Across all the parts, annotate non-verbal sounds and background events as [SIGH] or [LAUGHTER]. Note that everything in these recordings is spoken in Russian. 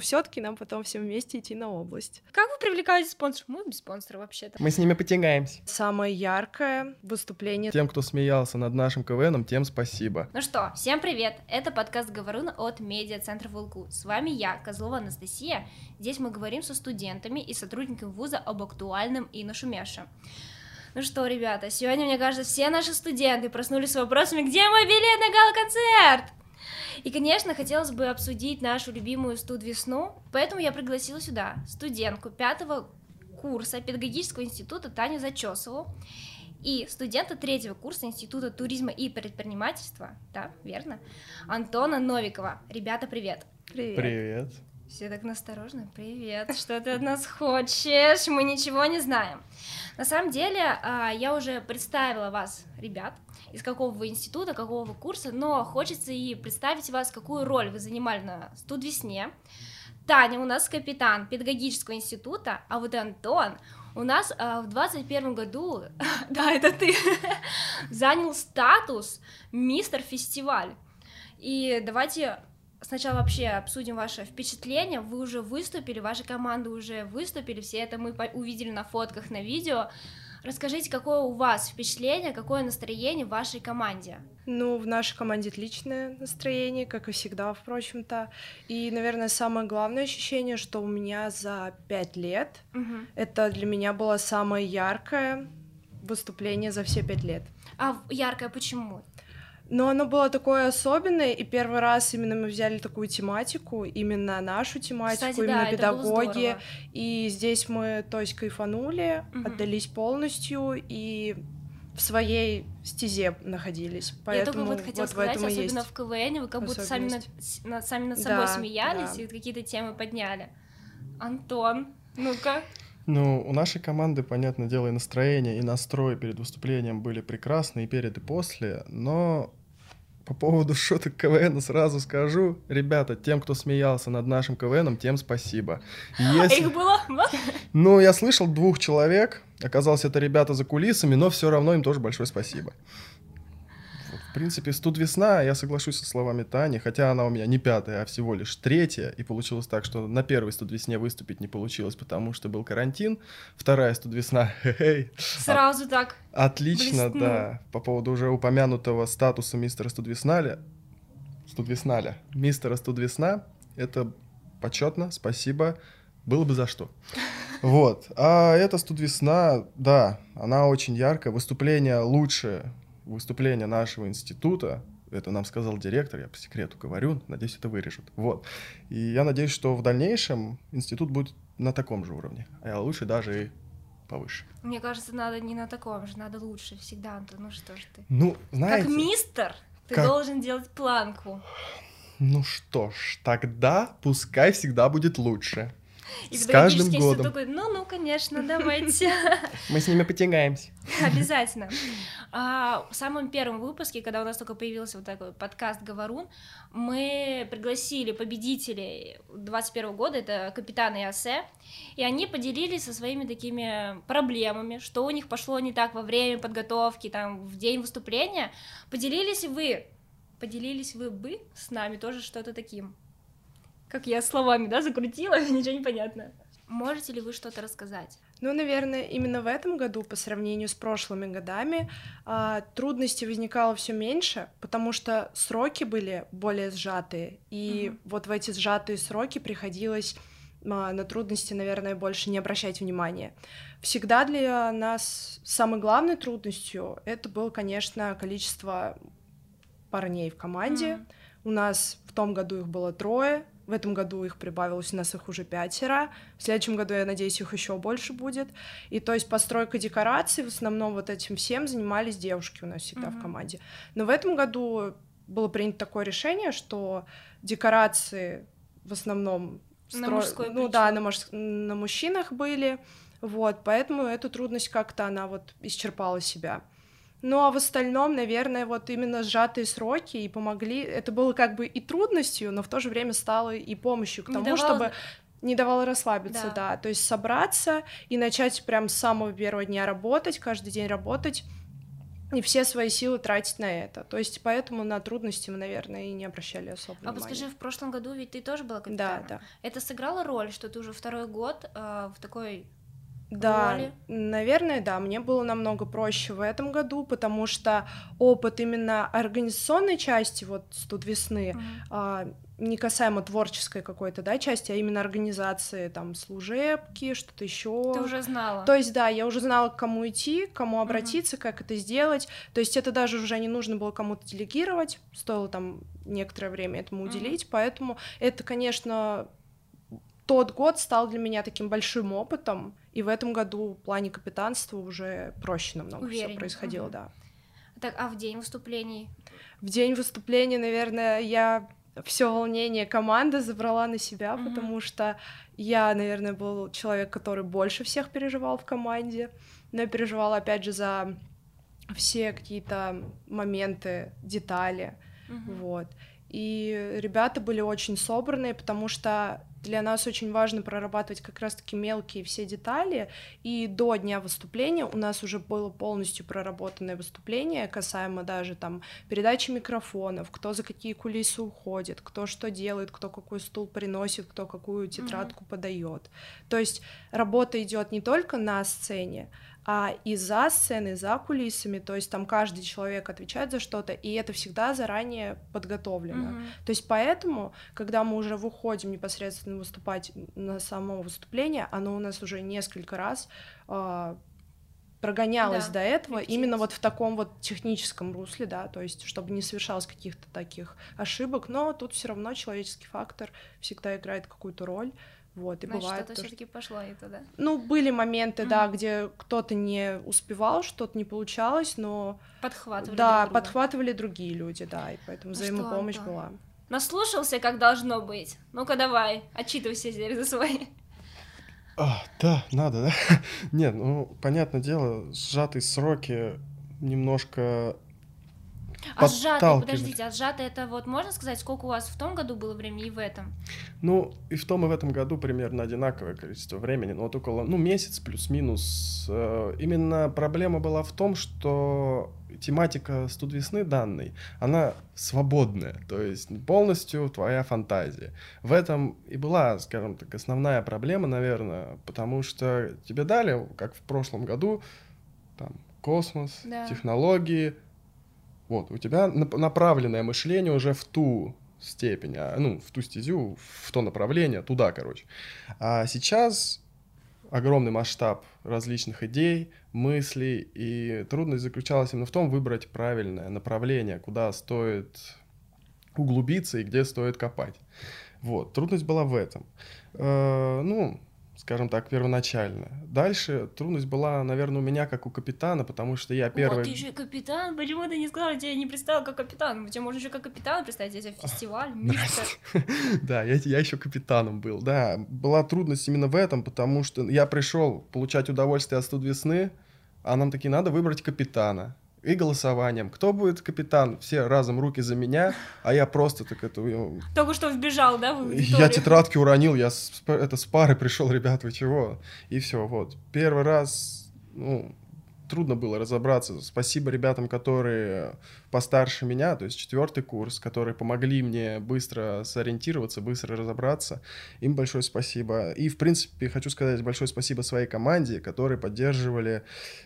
Все-таки нам потом всем вместе идти на область. Как вы привлекаете спонсоров? Мы без спонсора вообще-то. Мы с ними потягаемся. Самое яркое выступление. Тем, кто смеялся над нашим КВНом, тем спасибо. Ну что, всем привет! Это подкаст «Говорун» от медиа-центра «Волку». С вами я, Козлова Анастасия. Здесь мы говорим со студентами и сотрудниками вуза об актуальном и нашумевшем. Ну что, ребята, сегодня, мне кажется, все наши студенты проснулись с вопросами, где мой билет на гала-концерт? И, конечно, хотелось бы обсудить нашу любимую студ весну, поэтому я пригласила сюда студентку пятого курса педагогического института Таню Зачесову и студента третьего курса Института туризма и предпринимательства, да, верно, Антона Новикова. Ребята, привет! Привет. Привет. Все так насторожно. Привет, что ты от нас хочешь? Мы ничего не знаем. На самом деле, а, я уже представила вас, ребят, из какого вы института, какого вы курса, но хочется и представить вас, какую роль вы занимали на студвесне. Таня у нас капитан педагогического института, а вот Антон у нас а, в 21 году, [LAUGHS] да, это ты, [LAUGHS] занял статус мистер фестиваль. И давайте сначала вообще обсудим ваше впечатление. Вы уже выступили, ваши команды уже выступили, все это мы увидели на фотках, на видео. Расскажите, какое у вас впечатление, какое настроение в вашей команде? Ну, в нашей команде отличное настроение, как и всегда, впрочем-то. И, наверное, самое главное ощущение, что у меня за пять лет Угу. это для меня было самое яркое выступление за все пять лет. А яркое почему? Но оно было такое особенное, и первый раз именно мы взяли такую тематику, именно нашу тематику, Кстати, именно да, это было педагоги. И здесь мы, то есть, кайфанули, Мгм. отдались полностью и в своей стезе находились. Я Поэтому только вот хотела в сказать, особенно в КВН, вы как будто сами над, над- сами над собой Да, смеялись да. и какие-то темы подняли. Антон, ну-ка. Ну, у нашей команды, понятное дело, и настроение, и настрой перед выступлением были прекрасны, и перед, и после, но по поводу шуток КВН сразу скажу, ребята, тем, кто смеялся над нашим КВНом, тем спасибо. Если- Их было Ну, я слышал двух человек, оказалось, это ребята за кулисами, но все равно им тоже большое спасибо. Принципе, студ весна, я соглашусь со словами Тани, хотя она у меня не пятая, а всего лишь третья, и получилось так, что на первой студ весне выступить не получилось, потому что был карантин, вторая студ весна, [LAUGHS] сразу так. отлично, Блеснул. да, по поводу уже упомянутого статуса мистера студвесналя, студвесналя, мистера студвесна, это почетно, спасибо, было бы за что. [LAUGHS] Вот. А эта студвесна, да, она очень яркая. Выступление лучшее выступление нашего института. Это нам сказал директор, я по секрету говорю, надеюсь, это вырежут. Вот. И я надеюсь, что в дальнейшем институт будет на таком же уровне, а лучше даже и повыше. Мне кажется, надо не на таком же, надо лучше всегда, Антон, ну что ж ты. Ну, знаете... Как мистер, ты как- должен делать планку. Ну что ж, тогда пускай всегда будет лучше. И С каждым годом. такой, ну-ну, конечно, давайте. [LAUGHS] Мы с ними потягаемся. [LAUGHS] Обязательно. А, в самом первом выпуске, когда у нас только появился вот такой подкаст «Говорун», мы пригласили победителей 21 года, это капитан и Асе, и они поделились со своими такими проблемами, что у них пошло не так во время подготовки, там, в день выступления. Поделились вы, поделились вы бы с нами тоже что-то таким. Как я словами, да, закрутила, [LAUGHS] ничего не понятно. Можете ли вы что-то рассказать? Ну, наверное, именно в этом году, по сравнению с прошлыми годами, а, трудностей возникало все меньше, потому что сроки были более сжатые, и Мгм. вот в эти сжатые сроки приходилось а, на трудности, наверное, больше не обращать внимания. Всегда для нас самой главной трудностью это было, конечно, количество парней в команде. Мгм. У нас в том году их было трое, в этом году их прибавилось, у нас их уже пятеро. В следующем году, я надеюсь, их еще больше будет. И то есть постройка декораций, в основном вот этим всем занимались девушки у нас всегда в Мгм. команде. Но в этом году было принято такое решение, что декорации в основном На стро- мужской ну да, на, муж- на мужчинах были, вот, поэтому эту трудность как-то она вот исчерпала себя. Ну а в остальном, наверное, вот именно сжатые сроки и помогли. Это было как бы и трудностью, но в то же время стало и помощью к тому, давало- чтобы не давало расслабиться, Да. да. То есть собраться и начать прям с самого первого дня работать, каждый день работать. и все свои силы тратить на это. То есть поэтому на трудности мы, наверное, и не обращали особо А внимания. подскажи, в прошлом году ведь ты тоже была Да, капитаном? да. Это сыграло роль, что ты уже второй год э, в такой Да, роли? наверное, да. Мне было намного проще в этом году, потому что опыт именно организационной части, вот студ весны, Мгм. а, не касаемо творческой какой-то, да, части, а именно организации там служебки, что-то еще. Ты уже знала. То есть, да, я уже знала, к кому идти, к кому обратиться, как это сделать. То есть это даже уже не нужно было кому-то делегировать, стоило там некоторое время этому Мгм. уделить, поэтому это, конечно, тот год стал для меня таким большим опытом, и в этом году в плане капитанства уже проще намного все происходило, мгм. да. Так, а в день выступлений? В день выступления, наверное, я все волнение команды забрала на себя, Мгм. потому что я, наверное, был человек, который больше всех переживал в команде, но я переживала, опять же, за все какие-то моменты, детали, Мгм. вот. И ребята были очень собранные, потому что для нас очень важно прорабатывать как раз-таки мелкие все детали. И до дня выступления у нас уже было полностью проработанное выступление, касаемо даже там передачи микрофонов, кто за какие кулисы уходит, кто что делает, кто какой стул приносит, кто какую тетрадку подает. То есть работа идет не только на сцене, а и за сценой, за кулисами, то есть там каждый человек отвечает за что-то, и это всегда заранее подготовлено. Мгм. То есть поэтому, когда мы уже выходим непосредственно выступать на само выступление, оно у нас уже несколько раз а, прогонялось Да, до этого именно вот в таком вот техническом русле, да, то есть чтобы не совершалось каких-то таких ошибок, но тут все равно человеческий фактор всегда играет какую-то роль, вот, и Значит, бывает что-то то, все таки пошло это, да? ну, были моменты, да, Мгм. где кто-то не успевал, что-то не получалось, но Подхватывали да, друг друга. подхватывали другие люди, да, и поэтому Ну что, взаимопомощь Антон? была. Наслушался, как должно быть. Ну-ка давай, отчитывайся теперь за свои. А, да, надо, да? [LAUGHS] Нет, ну, понятное дело, сжатые сроки немножко А сжатый, подталкивали. подождите, а сжатый это вот можно сказать, сколько у вас в том году было времени и в этом? Ну, и в том, и в этом году примерно одинаковое количество времени, но вот около, ну, месяц плюс-минус. Э, Именно проблема была в том, что тематика студ весны данной, она свободная, то есть полностью твоя фантазия. В этом и была, скажем так, основная проблема, наверное, потому что тебе дали, как в прошлом году, там, космос, Да. технологии, вот, у тебя нап- направленное мышление уже в ту степень, а, ну, в ту стезю, в то направление, туда, короче. А сейчас огромный масштаб различных идей, мыслей, и трудность заключалась именно в том, выбрать правильное направление, куда стоит углубиться и где стоит копать. Вот, трудность была в этом. Э, ну, скажем так, первоначально. Дальше трудность была, наверное, у меня как у капитана, потому что я первый... Вот, ты еще капитан, почему ты не сказал, я тебя не представил как капитан? Тебя можно еще как капитана представить, это [LAUGHS] фестиваль, мистер. [LAUGHS] Да, я, я еще капитаном был. Да, была трудность именно в этом, потому что я пришел получать удовольствие от студ весны, а нам таки надо выбрать капитана. И голосованием. Кто будет капитан? Все разом руки за меня, а я просто так это... Только что вбежал, да, в? Я тетрадки уронил, я с, это с пары пришел, ребят, вы чего? И все, вот. Первый раз, ну, трудно было разобраться. Спасибо ребятам, которые постарше меня, то есть четвертый курс, которые помогли мне быстро сориентироваться, быстро разобраться. Им большое спасибо. И, в принципе, хочу сказать большое спасибо своей команде, которые поддерживали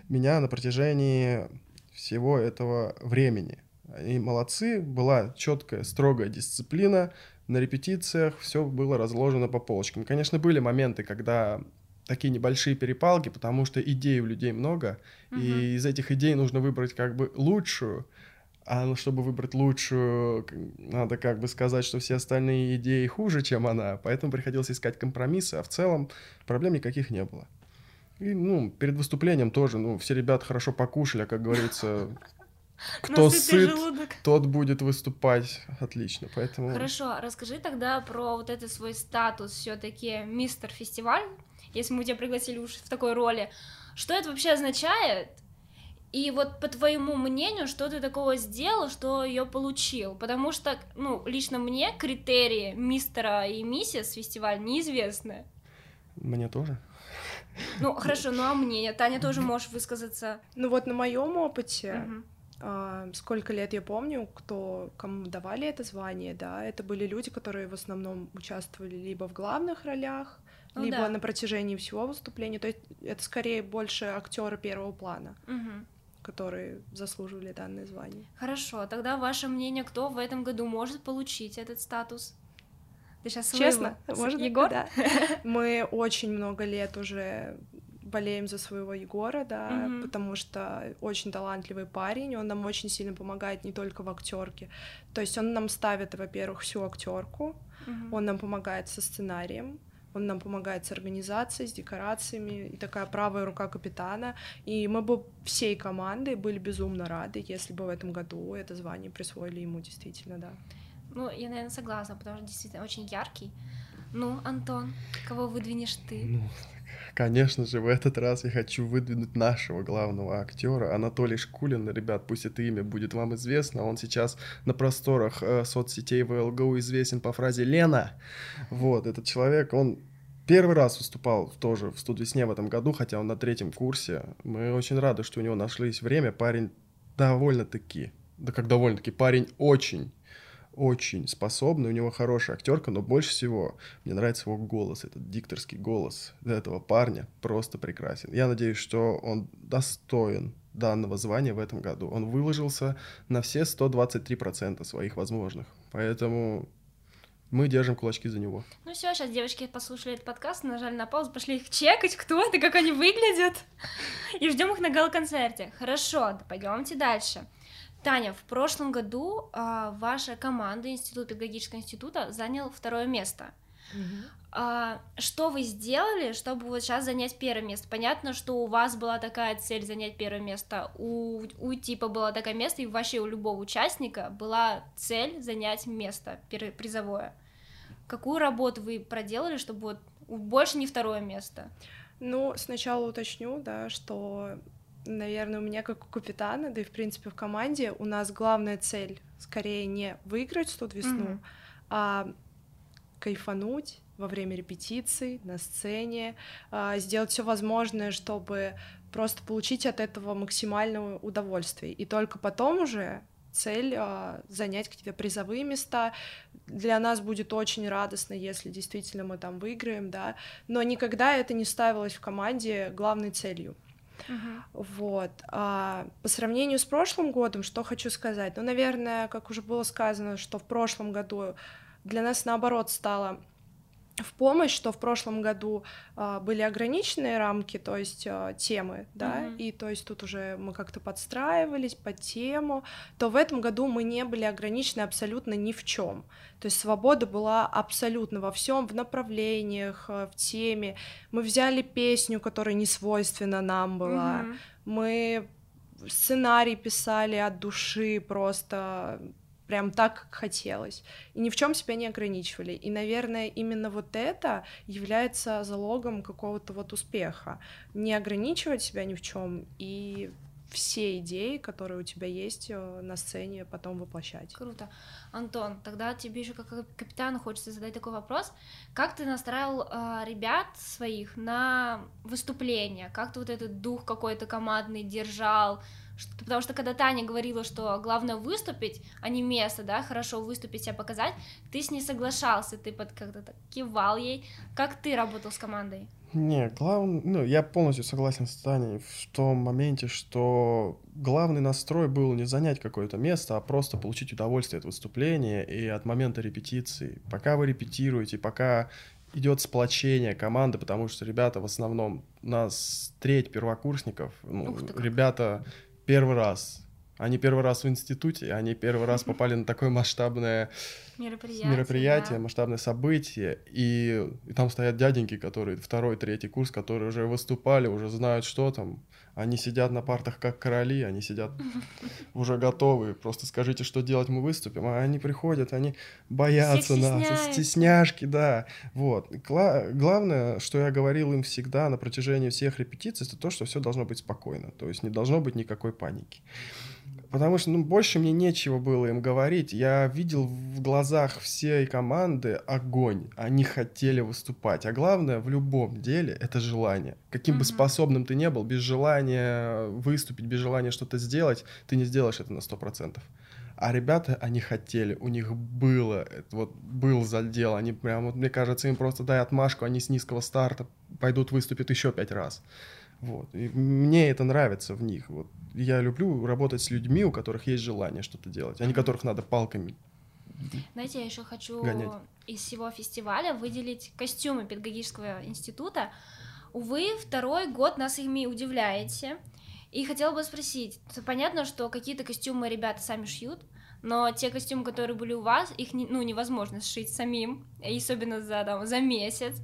меня на протяжении всего этого времени. Они молодцы, была четкая, строгая дисциплина, на репетициях все было разложено по полочкам. Конечно, были моменты, когда такие небольшие перепалки, потому что идей у людей много, Мгм. и из этих идей нужно выбрать как бы лучшую, а ну, чтобы выбрать лучшую, надо как бы сказать, что все остальные идеи хуже, чем она, поэтому приходилось искать компромиссы, а в целом проблем никаких не было. И, ну, перед выступлением тоже, ну, все ребята хорошо покушали, а, как говорится, [LAUGHS] кто сыт, желудок. тот будет выступать отлично, поэтому... Хорошо, расскажи тогда про вот этот свой статус все-таки мистер фестиваль, если мы тебя пригласили уж в такой роли. Что это вообще означает? И вот по твоему мнению, что ты такого сделал, что ее получил? Потому что, ну, лично мне критерии мистера и миссис фестиваль неизвестны. Мне тоже. Ну, хорошо, ну а мне? Таня тоже можешь высказаться. Ну вот на моем опыте а, сколько лет я помню, кто кому давали это звание, да, это были люди, которые в основном участвовали либо в главных ролях, ну, либо да. на протяжении всего выступления. То есть это скорее больше актеры первого плана. Угу которые заслуживали данное звание. Хорошо, тогда ваше мнение, кто в этом году может получить этот статус? Ты сейчас Честно, можно? Егор? Да. [LAUGHS] Мы очень много лет уже болеем за своего Егора, да, mm-hmm. потому что очень талантливый парень, он нам очень сильно помогает не только в актерке. То есть он нам ставит, во-первых, всю актерку, mm-hmm. он нам помогает со сценарием, он нам помогает с организацией, с декорациями, и такая правая рука капитана. И мы бы всей командой были безумно рады, если бы в этом году это звание присвоили ему действительно, да. Ну, я, наверное, согласна, потому что действительно очень яркий. Ну, Антон, кого выдвинешь ты? Ну, Конечно же, в этот раз я хочу выдвинуть нашего главного актера Анатолий Шкулин. Ребят, пусть это имя будет вам известно. Он сейчас на просторах э, соцсетей ВЛГУ известен по фразе «Лена». Вот, этот человек, он первый раз выступал тоже в студвесне в этом году, хотя он на третьем курсе. Мы очень рады, что у него нашлись время. Парень довольно-таки, да как довольно-таки, парень очень очень способный, у него хорошая актерка, но больше всего мне нравится его голос, этот дикторский голос этого парня просто прекрасен. Я надеюсь, что он достоин данного звания в этом году. Он выложился на все 123% своих возможных. Поэтому мы держим кулачки за него. Ну все, сейчас девочки послушали этот подкаст, нажали на паузу, пошли их чекать, кто это, как они выглядят, и ждем их на гала-концерте. Хорошо, пойдемте дальше. Таня, в прошлом году а, ваша команда Институт педагогического института занял второе место. Угу. А, что вы сделали, чтобы вот сейчас занять первое место? Понятно, что у вас была такая цель занять первое место, у, у типа была такое место, и вообще у любого участника была цель занять место призовое. Какую работу вы проделали, чтобы вот больше не второе место? Ну, сначала уточню, да, что наверное, у меня как у капитана, да и в принципе в команде у нас главная цель скорее не выиграть тут весну, mm-hmm. а кайфануть во время репетиций, на сцене, а, сделать все возможное, чтобы просто получить от этого максимальное удовольствие. И только потом уже цель а, занять какие-то призовые места. Для нас будет очень радостно, если действительно мы там выиграем, да. Но никогда это не ставилось в команде главной целью. Uh-huh. Вот. А, по сравнению с прошлым годом, что хочу сказать? Ну, наверное, как уже было сказано, что в прошлом году для нас наоборот стало в помощь, что в прошлом году э, были ограниченные рамки, то есть э, темы, да, mm-hmm. и то есть тут уже мы как-то подстраивались под тему, то в этом году мы не были ограничены абсолютно ни в чем. То есть свобода была абсолютно во всем, в направлениях, э, в теме. Мы взяли песню, которая не свойственна нам была. Mm-hmm. Мы сценарий писали от души просто прям так, как хотелось, и ни в чем себя не ограничивали. И, наверное, именно вот это является залогом какого-то вот успеха. Не ограничивать себя ни в чем и все идеи, которые у тебя есть э, на сцене, потом воплощать. Круто. Антон, тогда тебе еще как капитану хочется задать такой вопрос. Как ты настраивал э, ребят своих на выступление? Как ты вот этот дух какой-то командный держал? Что, потому что когда Таня говорила, что главное выступить, а не место, да, хорошо выступить, себя показать, ты с ней соглашался, ты под как-то так кивал ей. Как ты работал с командой? Не, главное, ну, я полностью согласен с Таней в том моменте, что главный настрой был не занять какое-то место, а просто получить удовольствие от выступления и от момента репетиции. Пока вы репетируете, пока идет сплочение команды, потому что ребята в основном, у нас треть первокурсников, ну, ребята первый раз. Они первый раз в институте, они первый раз [LAUGHS] попали на такое масштабное мероприятие, мероприятие да. масштабное событие, и, и там стоят дяденьки, которые второй, третий курс, которые уже выступали, уже знают, что там. Они сидят на партах как короли, они сидят [LAUGHS] уже готовые. Просто скажите, что делать, мы выступим. А они приходят, они боятся нас, стесняшки, да. Вот. Гла- главное, что я говорил им всегда на протяжении всех репетиций, это то, что все должно быть спокойно. То есть не должно быть никакой паники. Потому что ну, больше мне нечего было им говорить. Я видел в глазах всей команды огонь. Они хотели выступать. А главное в любом деле это желание. Каким mm-hmm. бы способным ты не был, без желания выступить, без желания что-то сделать, ты не сделаешь это на сто процентов. А ребята, они хотели, у них было, вот был задел, они прям, вот мне кажется, им просто дай отмашку, они с низкого старта пойдут выступят еще пять раз. Вот. И мне это нравится в них. Вот. Я люблю работать с людьми, у которых есть желание что-то делать, а не которых надо палками знаете, я еще хочу гонять. из всего фестиваля выделить костюмы педагогического института. Увы, второй год нас ими удивляете. И хотела бы спросить, понятно, что какие-то костюмы ребята сами шьют, но те костюмы, которые были у вас, их не, ну, невозможно сшить самим, особенно за, там, за месяц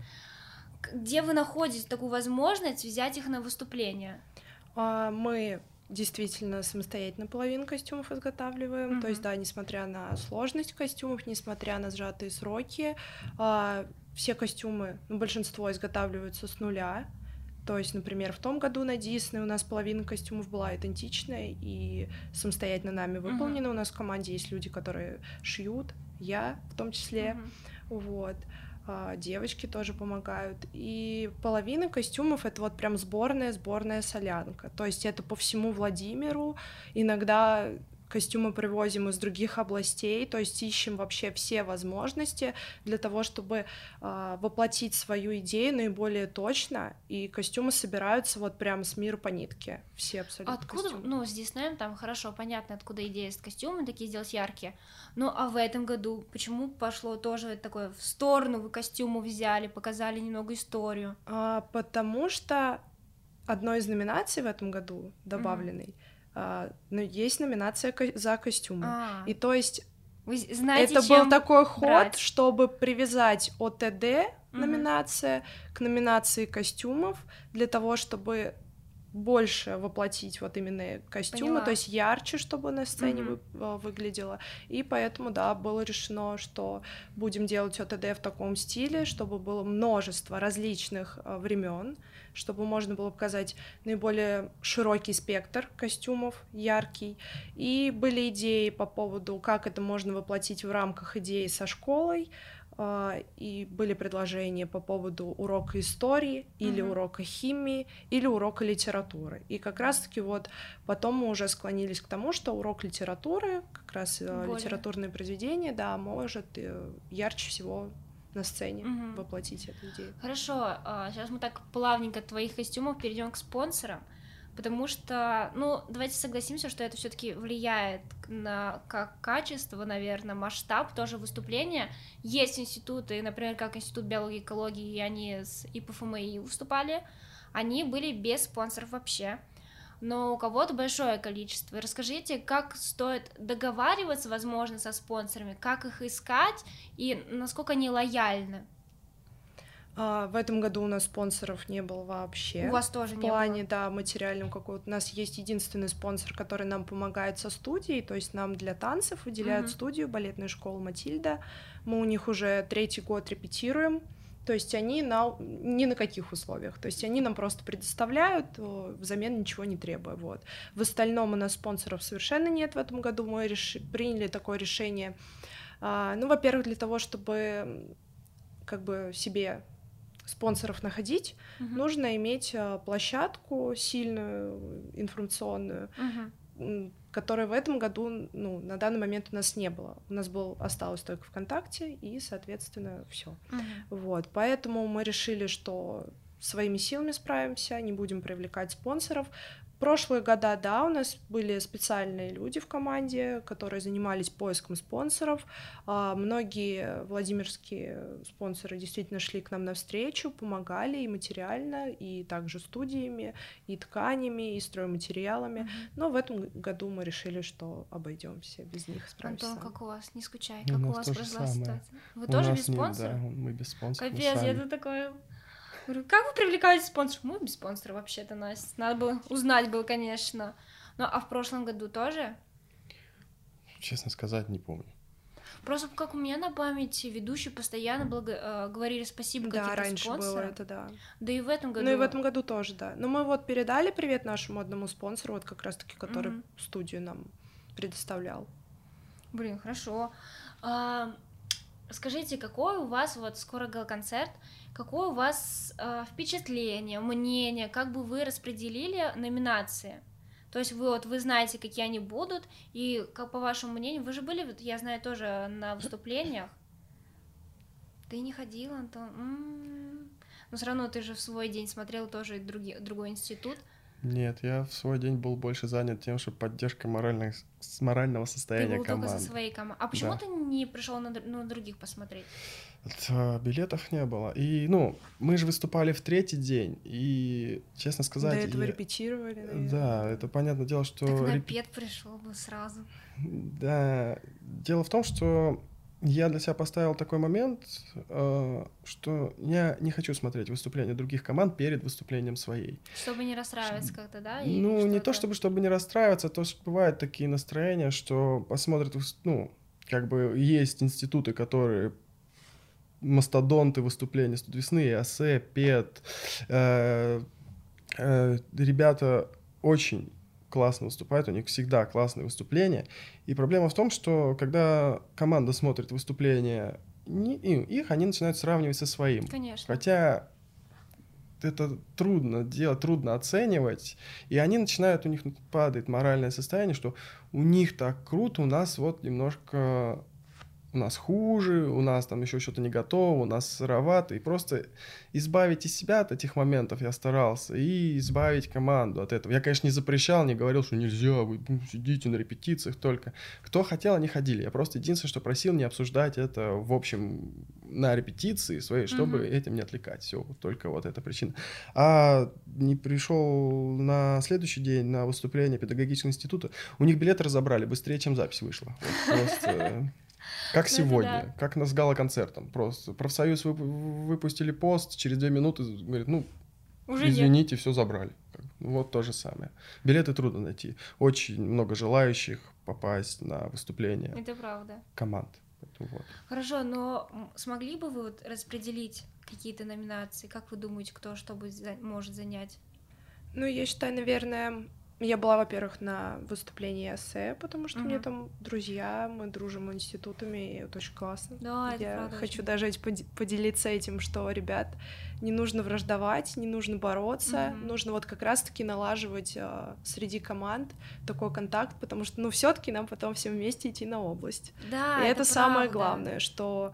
где вы находите такую возможность взять их на выступление? А, мы действительно самостоятельно половину костюмов изготавливаем. Mm-hmm. То есть, да, несмотря на сложность костюмов, несмотря на сжатые сроки, а, все костюмы, ну, большинство изготавливаются с нуля. То есть, например, в том году на Дисней у нас половина костюмов была идентичная и самостоятельно нами выполнена. Mm-hmm. У нас в команде есть люди, которые шьют, я в том числе. Mm-hmm. Вот. А, девочки тоже помогают. И половина костюмов это вот прям сборная, сборная солянка. То есть это по всему Владимиру. Иногда костюмы привозим из других областей, то есть ищем вообще все возможности для того, чтобы э, воплотить свою идею наиболее точно, и костюмы собираются вот прям с миру по нитке, все абсолютно Откуда, костюмы. ну, с Диснеем там хорошо, понятно, откуда идея с костюмами, такие сделать яркие, ну, а в этом году почему пошло тоже такое в сторону, вы костюмы взяли, показали немного историю? А, потому что одной из номинаций в этом году добавленной mm-hmm но есть номинация за костюмы. А. И то есть Вы знаете, это был такой ход, брать. чтобы привязать ОТД номинация угу. к номинации костюмов для того, чтобы больше воплотить вот именно костюмы, Поняла. то есть ярче, чтобы на сцене mm-hmm. вы, выглядело. И поэтому, да, было решено, что будем делать ОТД в таком стиле, чтобы было множество различных а, времен, чтобы можно было показать наиболее широкий спектр костюмов, яркий. И были идеи по поводу, как это можно воплотить в рамках идеи со школой, а, и были предложения по поводу урока истории или uh-huh. урока химии или урока литературы. И как раз-таки вот потом мы уже склонились к тому, что урок литературы, как раз э, Более. литературное произведение, да, может э, ярче всего на сцене угу. воплотить эту идею. Хорошо, сейчас а, мы так плавненько от твоих костюмов перейдем к спонсорам, потому что, ну, давайте согласимся, что это все-таки влияет на как качество, наверное, масштаб тоже выступления. Есть институты, например, как Институт биологии и экологии, и они с ИПФМИ выступали, они были без спонсоров вообще но у кого-то большое количество. Расскажите, как стоит договариваться, возможно, со спонсорами, как их искать и насколько они лояльны? А, в этом году у нас спонсоров не было вообще. У вас тоже в не плане, было? да, материальном какого-то. У нас есть единственный спонсор, который нам помогает со студией, то есть нам для танцев выделяют mm-hmm. студию балетная школа Матильда. Мы у них уже третий год репетируем. То есть они на, ни на каких условиях. То есть они нам просто предоставляют, э, взамен ничего не требуя. Вот. В остальном у нас спонсоров совершенно нет в этом году. Мы реш... приняли такое решение. А, ну, во-первых, для того, чтобы как бы себе спонсоров находить, uh-huh. нужно иметь э, площадку сильную, информационную, uh-huh которой в этом году, ну, на данный момент у нас не было. У нас был, осталось только ВКонтакте, и, соответственно, все. Uh-huh. Вот, поэтому мы решили, что своими силами справимся, не будем привлекать спонсоров, Прошлые года, да, у нас были специальные люди в команде, которые занимались поиском спонсоров. А, многие владимирские спонсоры действительно шли к нам навстречу, помогали и материально, и также студиями, и тканями, и стройматериалами. Mm-hmm. Но в этом году мы решили, что обойдемся без них, справимся. Антон, как у вас? Не скучай, как у, у вас прошла ситуация? Вы у тоже без спонсора? Да, мы без спонсора. Капец, я тут такое Говорю, как вы привлекаете спонсоров? Мы без спонсора вообще-то, Настя. Надо было узнать было, конечно. Ну, а в прошлом году тоже? Честно сказать, не помню. Просто как у меня на памяти ведущие постоянно благо... э, говорили спасибо да, раньше спонсорам. было это, да. Да и в этом году. Ну и в этом году тоже, да. Но мы вот передали привет нашему одному спонсору, вот как раз-таки, который mm-hmm. студию нам предоставлял. Блин, хорошо. А, скажите, какой у вас вот скоро гал-концерт? Какое у вас э, впечатление, мнение, как бы вы распределили номинации? То есть вы вот вы знаете, какие они будут, и как по вашему мнению, вы же были, вот я знаю тоже на выступлениях. Ты не ходил, Антон? М-м-м. Но все равно ты же в свой день смотрел тоже други, другой институт. Нет, я в свой день был больше занят тем, что поддержка моральных, морального состояния Ты был команды. только со своей командой. А почему Да. ты не пришел на, на других посмотреть? Это билетов не было. И, ну, мы же выступали в третий день, и, честно сказать... До этого я- репетировали, наверное. Да, это понятное дело, что... Так на реп- пет пришел бы сразу. Да, дело в том, что я для себя поставил такой момент, э, что я не хочу смотреть выступления других команд перед выступлением своей. Чтобы не расстраиваться как-то, да? или Ну, не то что-то? чтобы, чтобы не расстраиваться, а то что бывают такие настроения, что посмотрят, ну, как бы есть институты, которые мастодонты выступления студвесны, АСЭ, ПЕТ. э, э, ребята очень классно выступают, у них всегда классные выступления. И проблема в том, что когда команда смотрит выступления не- их, они начинают сравнивать со своим. Конечно. Хотя это трудно делать, трудно оценивать, и они начинают, у них падает моральное состояние, что у них так круто, у нас вот немножко у нас хуже, у нас там еще что-то не готово, у нас сыровато, и просто избавить из себя от этих моментов я старался, и избавить команду от этого. Я, конечно, не запрещал, не говорил, что нельзя, вы сидите на репетициях только. Кто хотел, они ходили. Я просто единственное, что просил не обсуждать это, в общем, на репетиции своей, чтобы Мгм. этим не отвлекать. Все, только вот эта причина. А не пришел на следующий день на выступление педагогического института, у них билеты разобрали быстрее, чем запись вышла. Вот просто как Ну, это сегодня, да. как с гала-концертом. Просто профсоюз вып- выпустили пост, через две минуты говорит, ну, Уже нет. извините, все забрали. Как- Вот то же самое. Билеты трудно найти. Очень много желающих попасть на выступление Это правда. команд. Поэтому вот. Хорошо, но смогли бы вы вот распределить какие-то номинации? Как вы думаете, кто что будет может занять? Ну, я считаю, наверное, я была, во-первых, на выступлении эссе, потому что у меня там друзья, мы дружим институтами, и это очень классно. Да, это я правда хочу очень. даже поделиться этим, что, ребят, не нужно враждовать, не нужно бороться, Мгм. нужно вот как раз-таки налаживать а, среди команд такой контакт, потому что, ну, все таки нам потом всем вместе идти на область. Да, и это, самое правда. главное, что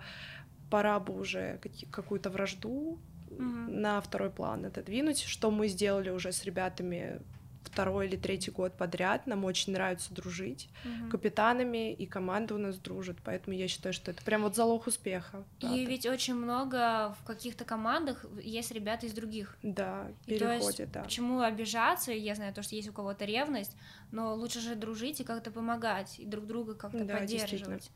пора бы уже какую-то вражду Мгм. на второй план отодвинуть, что мы сделали уже с ребятами второй или третий год подряд. Нам очень нравится дружить. Мгм. Капитанами и команда у нас дружит, поэтому я считаю, что это прям вот залог успеха. И правда. ведь очень много в каких-то командах есть ребята из других. Да, И то есть да. Почему обижаться? Я знаю то, что есть у кого-то ревность, но лучше же дружить и как-то помогать, и друг друга как-то Да, поддерживать.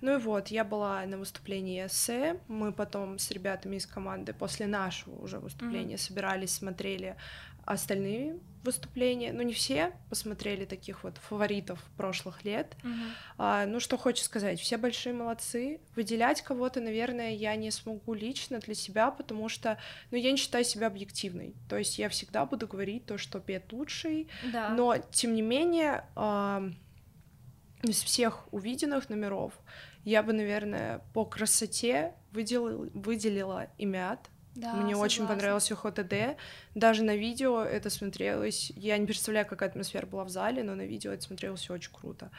Ну и вот, я была на выступлении эссе, мы потом с ребятами из команды после нашего уже выступления собирались, смотрели остальные выступления, ну не все, посмотрели таких вот фаворитов прошлых лет. Мгм. А, ну что хочу сказать, все большие молодцы. Выделять кого-то, наверное, я не смогу лично для себя, потому что, ну я не считаю себя объективной. То есть я всегда буду говорить то, что Пет лучший, Да. но, тем не менее, а, из всех увиденных номеров я бы, наверное, по красоте выделила, выделила имят. Да, Мне очень согласна. понравился ХТД. Даже на видео это смотрелось... Я не представляю, какая атмосфера была в зале, но на видео это смотрелось очень круто.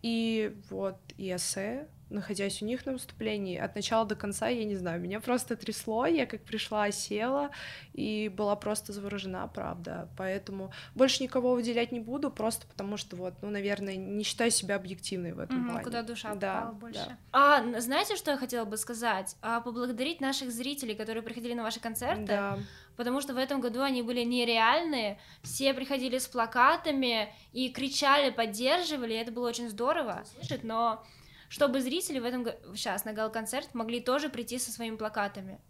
И вот и эссе, находясь у них на выступлении, от начала до конца, я не знаю, меня просто трясло, я как пришла, села, и была просто заворожена, правда. Поэтому больше никого выделять не буду, просто потому что вот, ну, наверное, не считаю себя объективной в этом Мгм, плане. Куда душа Да, попала больше. да. А, знаете, что я хотела бы сказать? А, поблагодарить наших зрителей, которые приходили на ваши концерты. Да. Потому что в этом году они были нереальные. Все приходили с плакатами и кричали, поддерживали. и это было очень здорово слышать. Но чтобы зрители в этом сейчас на гал-концерт могли тоже прийти со своими плакатами.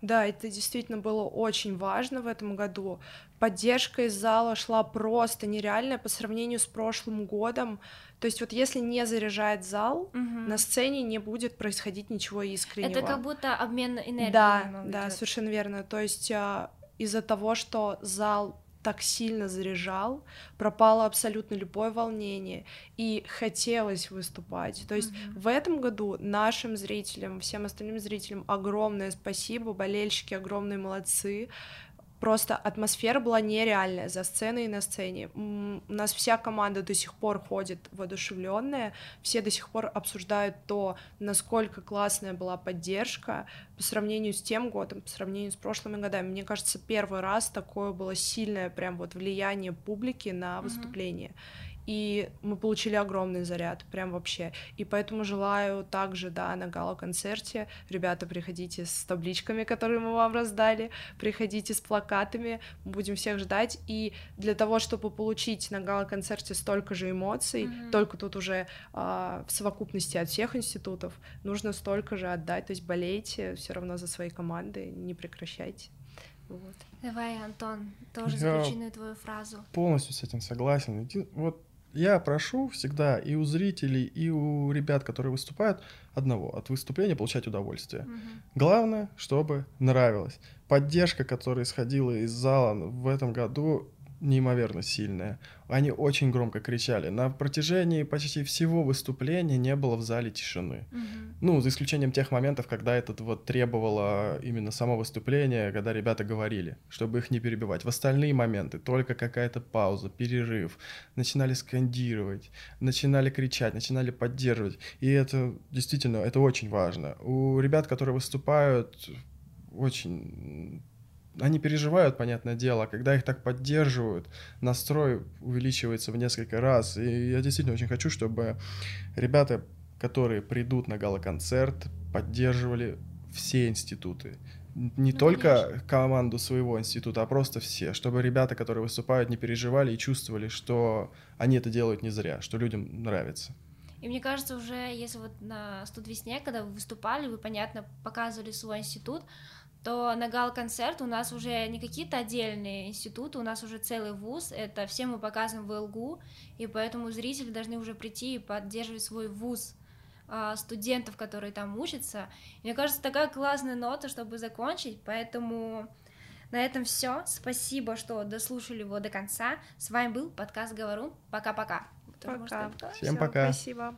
Да, это действительно было очень важно в этом году. Поддержка из зала шла просто нереальная по сравнению с прошлым годом. То есть вот если не заряжает зал, Мгм. на сцене не будет происходить ничего искреннего. Это как будто обмен энергией. Да, да, идёт. совершенно верно. То есть а, из-за того, что зал так сильно заряжал, пропало абсолютно любое волнение, и хотелось выступать. То есть mm-hmm. в этом году нашим зрителям, всем остальным зрителям огромное спасибо, болельщики огромные молодцы просто атмосфера была нереальная за сценой и на сцене. У нас вся команда до сих пор ходит воодушевленная, все до сих пор обсуждают то, насколько классная была поддержка по сравнению с тем годом, по сравнению с прошлыми годами. Мне кажется, первый раз такое было сильное прям вот влияние публики на выступление. Mm-hmm и мы получили огромный заряд, прям вообще. И поэтому желаю также, да, на гала-концерте, ребята, приходите с табличками, которые мы вам раздали, приходите с плакатами, будем всех ждать, и для того, чтобы получить на гала-концерте столько же эмоций, mm-hmm. только тут уже а, в совокупности от всех институтов, нужно столько же отдать, то есть болейте все равно за свои команды, не прекращайте. Вот. Давай, Антон, тоже заключительную твою фразу. Полностью с этим согласен. Вот я прошу всегда и у зрителей, и у ребят, которые выступают, одного от выступления получать удовольствие. Угу. Главное, чтобы нравилось. Поддержка, которая исходила из зала в этом году, неимоверно сильная. Они очень громко кричали. На протяжении почти всего выступления не было в зале тишины. Угу. Ну, за исключением тех моментов, когда это вот требовало именно само выступление, когда ребята говорили, чтобы их не перебивать. В остальные моменты только какая-то пауза, перерыв. Начинали скандировать, начинали кричать, начинали поддерживать. И это действительно, это очень важно. У ребят, которые выступают, очень они переживают, понятное дело, когда их так поддерживают, настрой увеличивается в несколько раз. И я действительно очень хочу, чтобы ребята, которые придут на гала-концерт, поддерживали все институты. Не ну, только конечно. команду своего института, а просто все, чтобы ребята, которые выступают, не переживали и чувствовали, что они это делают не зря, что людям нравится. И мне кажется, уже если вот на студ весне, когда вы выступали, вы, понятно, показывали свой институт, то на гал-концерт у нас уже не какие-то отдельные институты, у нас уже целый вуз, это все мы показываем в ЛГУ, и поэтому зрители должны уже прийти и поддерживать свой вуз а, студентов, которые там учатся. И мне кажется, такая классная нота, чтобы закончить, поэтому на этом все. Спасибо, что дослушали его до конца. С вами был подкаст Говорун. Пока-пока. Пока. Всем пока. Спасибо.